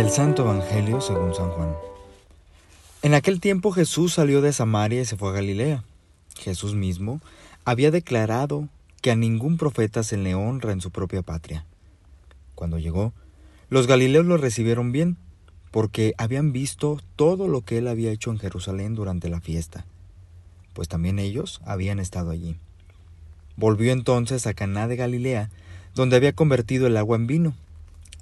Del Santo Evangelio según San Juan. En aquel tiempo Jesús salió de Samaria y se fue a Galilea. Jesús mismo había declarado que a ningún profeta se le honra en su propia patria. Cuando llegó, los galileos lo recibieron bien, porque habían visto todo lo que él había hecho en Jerusalén durante la fiesta, pues también ellos habían estado allí. Volvió entonces a Caná de Galilea, donde había convertido el agua en vino.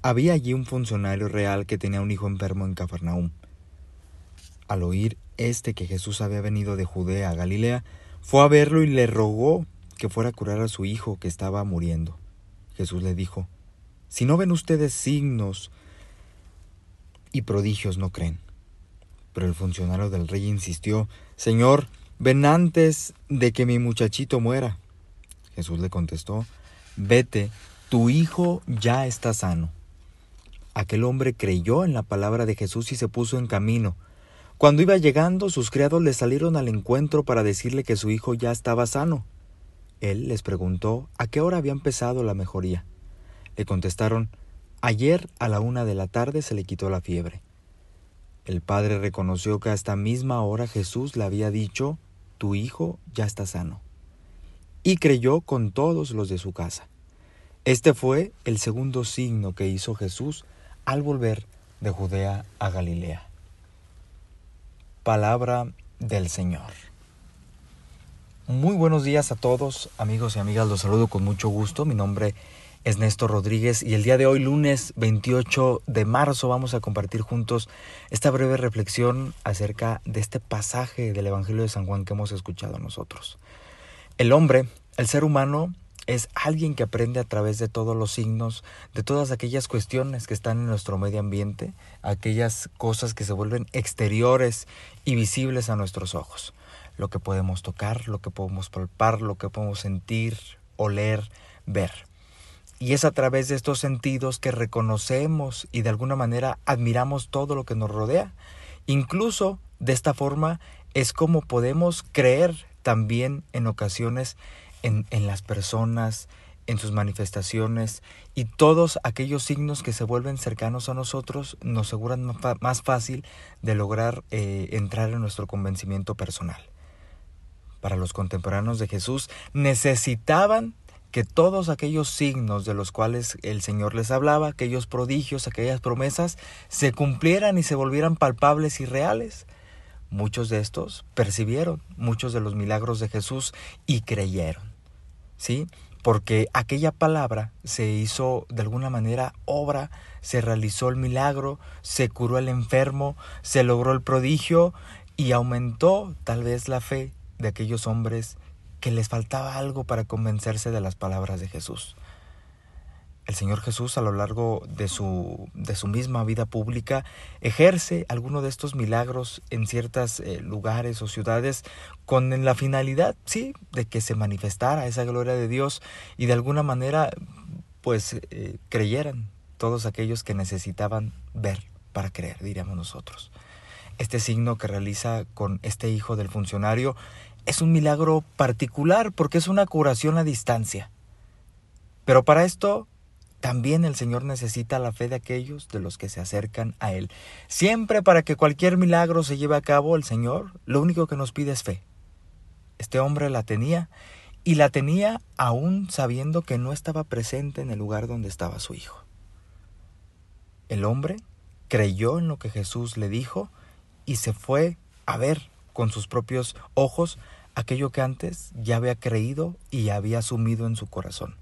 Había allí un funcionario real que tenía un hijo enfermo en Cafarnaúm. Al oír este que Jesús había venido de Judea a Galilea, fue a verlo y le rogó que fuera a curar a su hijo que estaba muriendo. Jesús le dijo, Si no ven ustedes signos y prodigios, no creen. Pero el funcionario del rey insistió, Señor, ven antes de que mi muchachito muera. Jesús le contestó, Vete, tu hijo ya está sano. Aquel hombre creyó en la palabra de Jesús y se puso en camino. Cuando iba llegando, sus criados le salieron al encuentro para decirle que su hijo ya estaba sano. Él les preguntó a qué hora había empezado la mejoría. Le contestaron, ayer a la una de la tarde se le quitó la fiebre. El padre reconoció que a esta misma hora Jesús le había dicho, tu hijo ya está sano. Y creyó con todos los de su casa. Este fue el segundo signo que hizo Jesús al volver de Judea a Galilea. Palabra del Señor. Muy buenos días a todos, amigos y amigas, los saludo con mucho gusto. Mi nombre es Néstor Rodríguez y el día de hoy, lunes 28 de marzo, vamos a compartir juntos esta breve reflexión acerca de este pasaje del Evangelio de San Juan que hemos escuchado nosotros. El hombre, el ser humano, es alguien que aprende a través de todos los signos, de todas aquellas cuestiones que están en nuestro medio ambiente, aquellas cosas que se vuelven exteriores y visibles a nuestros ojos. Lo que podemos tocar, lo que podemos palpar, lo que podemos sentir, oler, ver. Y es a través de estos sentidos que reconocemos y de alguna manera admiramos todo lo que nos rodea. Incluso de esta forma es como podemos creer también en ocasiones en, las personas, en sus manifestaciones y todos aquellos signos que se vuelven cercanos a nosotros nos aseguran más fácil de lograr eh, entrar en nuestro convencimiento personal. Para los contemporáneos de Jesús necesitaban que todos aquellos signos de los cuales el Señor les hablaba, aquellos prodigios, aquellas promesas, se cumplieran y se volvieran palpables y reales. Muchos de estos percibieron muchos de los milagros de Jesús y creyeron. ¿Sí? Porque aquella palabra se hizo de alguna manera obra, se realizó el milagro, se curó el enfermo, se logró el prodigio y aumentó tal vez la fe de aquellos hombres que les faltaba algo para convencerse de las palabras de Jesús. El Señor Jesús a lo largo de su, de su misma vida pública ejerce alguno de estos milagros en ciertos eh, lugares o ciudades con la finalidad, sí, de que se manifestara esa gloria de Dios y de alguna manera pues eh, creyeran todos aquellos que necesitaban ver para creer, diríamos nosotros. Este signo que realiza con este hijo del funcionario es un milagro particular porque es una curación a distancia. Pero para esto también el Señor necesita la fe de aquellos de los que se acercan a Él. Siempre para que cualquier milagro se lleve a cabo, el Señor lo único que nos pide es fe. Este hombre la tenía y la tenía aún sabiendo que no estaba presente en el lugar donde estaba su hijo. El hombre creyó en lo que Jesús le dijo y se fue a ver con sus propios ojos aquello que antes ya había creído y había asumido en su corazón.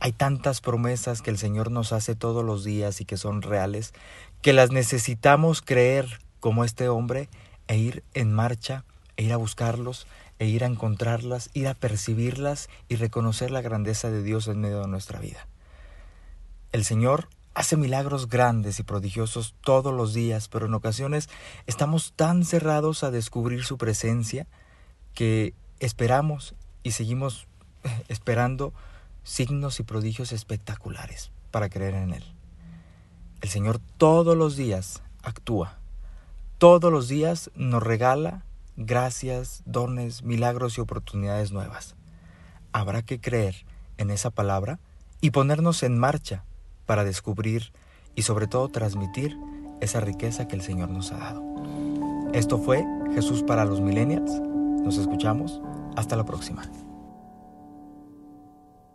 Hay tantas promesas que el Señor nos hace todos los días y que son reales, que las necesitamos creer como este hombre e ir en marcha, e ir a buscarlos, e ir a encontrarlas, ir a percibirlas y reconocer la grandeza de Dios en medio de nuestra vida. El Señor hace milagros grandes y prodigiosos todos los días, pero en ocasiones estamos tan cerrados a descubrir su presencia que esperamos y seguimos esperando signos y prodigios espectaculares para creer en Él. El Señor todos los días actúa, todos los días nos regala gracias, dones, milagros y oportunidades nuevas. Habrá que creer en esa palabra y ponernos en marcha para descubrir y sobre todo transmitir esa riqueza que el Señor nos ha dado. Esto fue Jesús para los millennials. Nos escuchamos. Hasta la próxima.